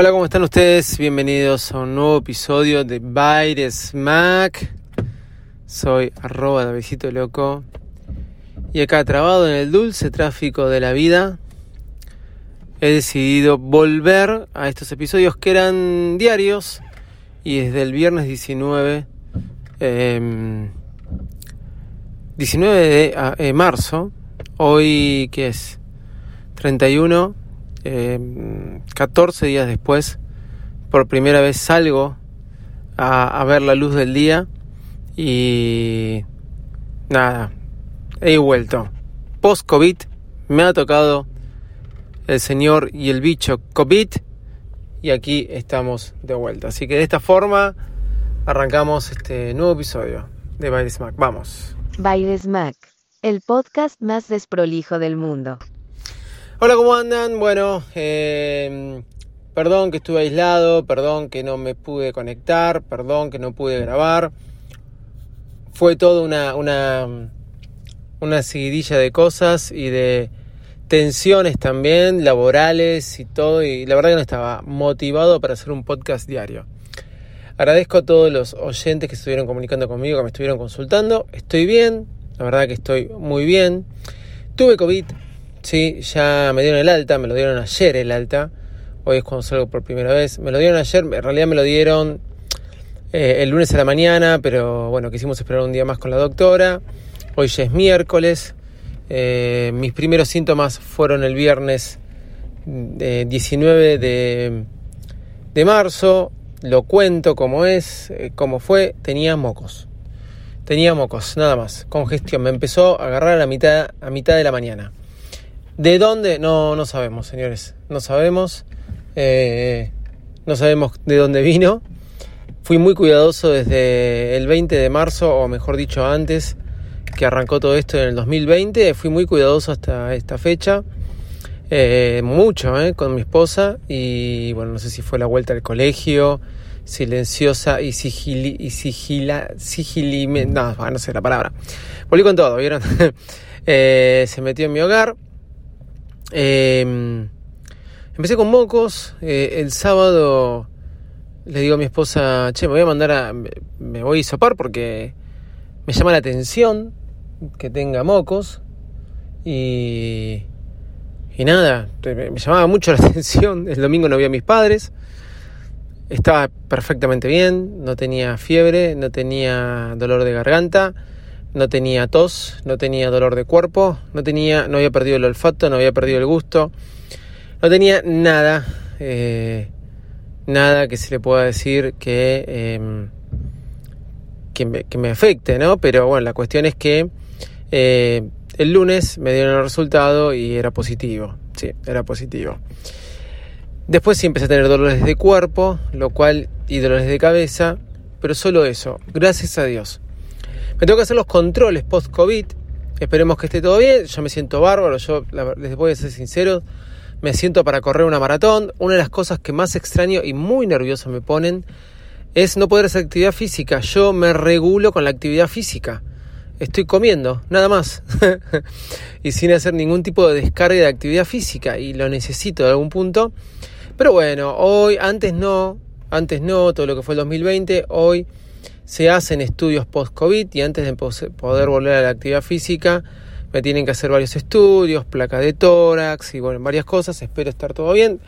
Hola, ¿cómo están ustedes? Bienvenidos a un nuevo episodio de Baile Smack. Soy arroba Davidito Loco. Y acá, trabado en el dulce tráfico de la vida, he decidido volver a estos episodios que eran diarios. Y desde el viernes 19, 19 em, de eh, marzo, hoy que es 31 14 días después, por primera vez salgo a, ver la luz del día y nada, he vuelto. Post-COVID me ha tocado el señor y el bicho COVID y aquí estamos de vuelta. Así que de esta forma arrancamos este nuevo episodio de Baile Smack. Vamos. Baile Smack, el podcast más desprolijo del mundo. Hola, ¿cómo andan? Bueno, em, perdón que estuve aislado, perdón que no me pude conectar, perdón que no pude grabar. Fue todo una, una, una seguidilla de cosas y de tensiones también, laborales y todo, y la verdad que no estaba motivado para hacer un podcast diario. Agradezco a todos los oyentes que estuvieron comunicando conmigo, que me estuvieron consultando. Estoy bien, la verdad que estoy muy bien. Tuve COVID, Sí, ya me dieron el alta, me lo dieron ayer el alta. Hoy es cuando salgo por primera vez. Me lo dieron ayer, en realidad me lo dieron eh, el lunes a la mañana, pero bueno, quisimos esperar un día más con la doctora. Hoy ya es miércoles. Eh, mis primeros síntomas fueron el viernes 19 eh, de, de, marzo. Lo cuento como es, como fue. Tenía mocos. Tenía mocos, nada más. Congestión. Me empezó a agarrar a mitad, a mitad de la mañana. ¿De dónde? No, no sabemos, señores. No sabemos. Eh, no sabemos de dónde vino. Fui muy cuidadoso desde el 20 de marzo, o mejor dicho antes, que arrancó todo esto en el 2020. Fui muy cuidadoso hasta esta fecha. Eh, mucho, eh, con mi esposa. Y bueno, no sé si fue la vuelta al colegio, silenciosa y sigili, y sigila, sigilime, no, no sé la palabra. Volví con todo, ¿vieron? se metió en mi hogar Em, empecé con mocos. Eh, el sábado le digo a mi esposa, che, me voy a mandar a. Me voy a sopar porque me llama la atención que tenga mocos. Y. Y nada, me llamaba mucho la atención. El domingo no vi a mis padres. Estaba perfectamente bien, no tenía fiebre, no tenía dolor de garganta no tenía tos, no tenía dolor de cuerpo, no tenía, no había perdido el olfato, no había perdido el gusto, no tenía nada, eh, nada que se le pueda decir que, em, que, me, afecte, ¿no? Pero bueno, la cuestión es que eh, el lunes me dieron el resultado y era positivo, sí, era positivo. Después sí empecé a tener dolores de cuerpo, lo cual, y dolores de cabeza, pero solo eso, gracias a Dios. Me tengo que hacer los controles post-COVID. Esperemos que esté todo bien. Yo me siento bárbaro. Yo les voy a ser sincero. me siento para correr una maratón. Una de las cosas que más extraño y muy nervioso me ponen es no poder hacer actividad física. Yo me regulo con la actividad física. Estoy comiendo, nada más. y sin hacer ningún tipo de descarga de actividad física. Y lo necesito de algún punto. Pero bueno, hoy, antes no, antes no, todo lo que fue el 2020, hoy se hacen estudios post-COVID y antes de poder volver a la actividad física me tienen que hacer varios estudios, placa de tórax y bueno, varias cosas, espero estar todo bien.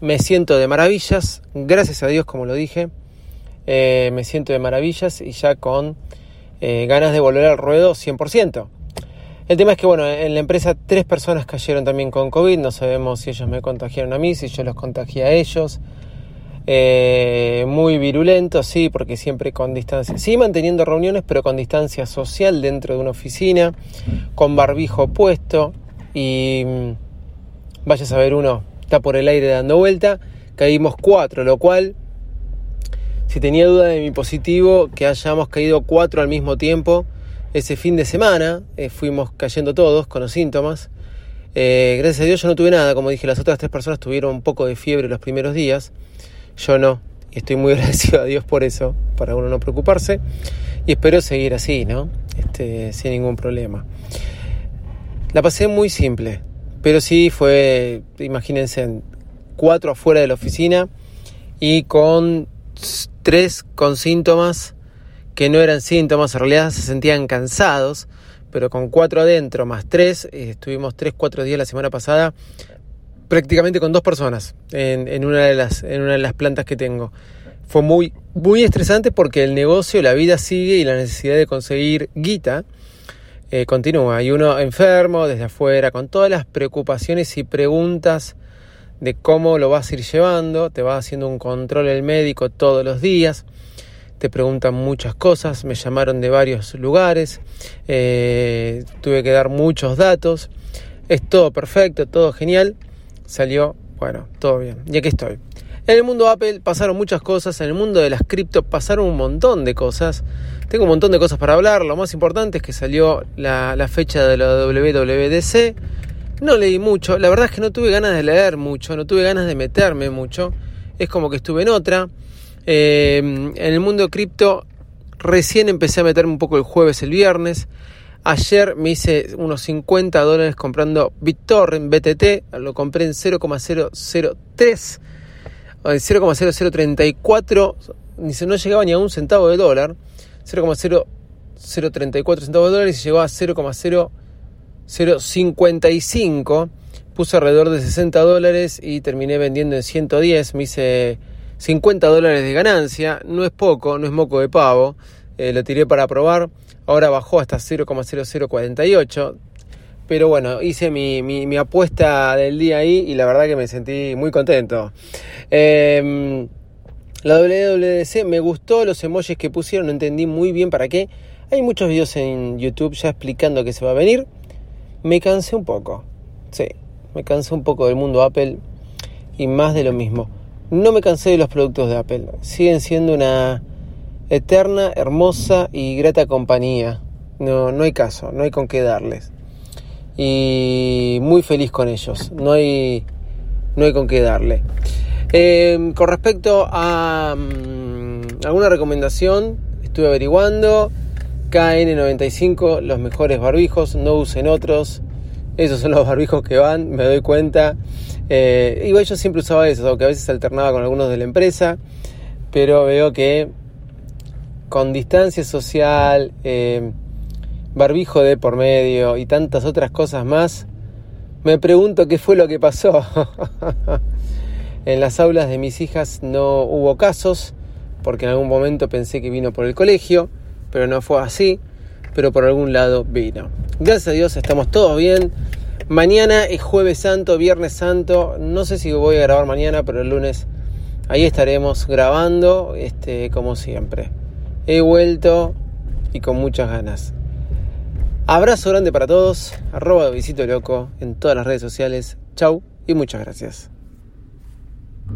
Me siento de maravillas, gracias a Dios como lo dije, eh, me siento de maravillas y ya con eh, ganas de volver al ruedo 100%. El tema es que, bueno, en la empresa tres personas cayeron también con COVID, no sabemos si ellos me contagiaron a mí, si yo los contagié a ellos. Eh, muy virulento, sí, porque siempre con distancia, sí manteniendo reuniones, pero con distancia social dentro de una oficina, con barbijo puesto y mm, vaya a saber uno, está por el aire dando vuelta, caímos cuatro, lo cual, si tenía duda de mi positivo, que hayamos caído cuatro al mismo tiempo, ese fin de semana, eh, fuimos cayendo todos con los síntomas. Eh, gracias a Dios yo no tuve nada, como dije, las otras tres personas tuvieron un poco de fiebre los primeros días. Yo no. Y estoy muy agradecido a Dios por eso, para uno no preocuparse. Y espero seguir así, ¿no? Este, sin ningún problema. La pasé muy simple, pero sí fue, imagínense, cuatro afuera de la oficina y con tres con síntomas que no eran síntomas, en realidad se sentían cansados, pero con cuatro adentro más tres, eh, estuvimos tres, cuatro días la semana pasada prácticamente con dos personas en, una de las, en una de las plantas que tengo. Fue muy, muy estresante porque el negocio, la vida sigue y la necesidad de conseguir guita eh, continúa. Y uno enfermo desde afuera, con todas las preocupaciones y preguntas de cómo lo vas a ir llevando, te va haciendo un control el médico todos los días, te preguntan muchas cosas, me llamaron de varios lugares, eh, tuve que dar muchos datos, es todo perfecto, todo genial, salió, bueno, todo bien. Y aquí estoy. En el mundo Apple pasaron muchas cosas, en el mundo de las cripto pasaron un montón de cosas. Tengo un montón de cosas para hablar, lo más importante es que salió la, fecha de la WWDC. No leí mucho, la verdad es que no tuve ganas de leer mucho, no tuve ganas de meterme mucho. Es como que estuve en otra. Eh, en el mundo cripto recién empecé a meterme un poco el jueves, el viernes. Ayer me hice unos 50 dólares comprando BitTorrent BTT, lo compré en 0,003, 0,0034, no llegaba ni a un centavo de dólar, 0,0034 centavos de dólares y llegó a 0,0055. Puse alrededor de 60 dólares y terminé vendiendo en 110. Me hice 50 dólares de ganancia. No es poco, no es moco de pavo. Eh, lo tiré para probar. Ahora bajó hasta 0,0048. Pero bueno, hice mi, apuesta del día ahí y la verdad que me sentí muy contento. Em, la WWDC me gustó los emojis que pusieron, no entendí muy bien para qué. Hay muchos videos en YouTube ya explicando que se va a venir. Me cansé un poco. Sí, me cansé un poco del mundo Apple y más de lo mismo. No me cansé de los productos de Apple. Siguen siendo una eterna, hermosa y grata compañía. No, no hay caso, no hay con qué darles. Y muy feliz con ellos, no hay, no hay con qué darle. Em, con respecto a mm, alguna recomendación, estuve averiguando. KN95, los mejores barbijos, no usen otros. Esos son los barbijos que van, me doy cuenta. Eh, igual yo siempre usaba esos, aunque a veces alternaba con algunos de la empresa. Pero veo que con distancia social, eh, barbijo de por medio y tantas otras cosas más, me pregunto qué fue lo que pasó. en las aulas de mis hijas no hubo casos, porque en algún momento pensé que vino por el colegio, pero no fue así, pero por algún lado vino. Gracias a Dios estamos todos bien. Mañana es jueves santo, viernes santo, no sé si voy a grabar mañana, pero el lunes ahí estaremos grabando, este, como siempre. He vuelto y con muchas ganas. Abrazo grande para todos, arroba visito loco en todas las redes sociales. Chau y muchas gracias.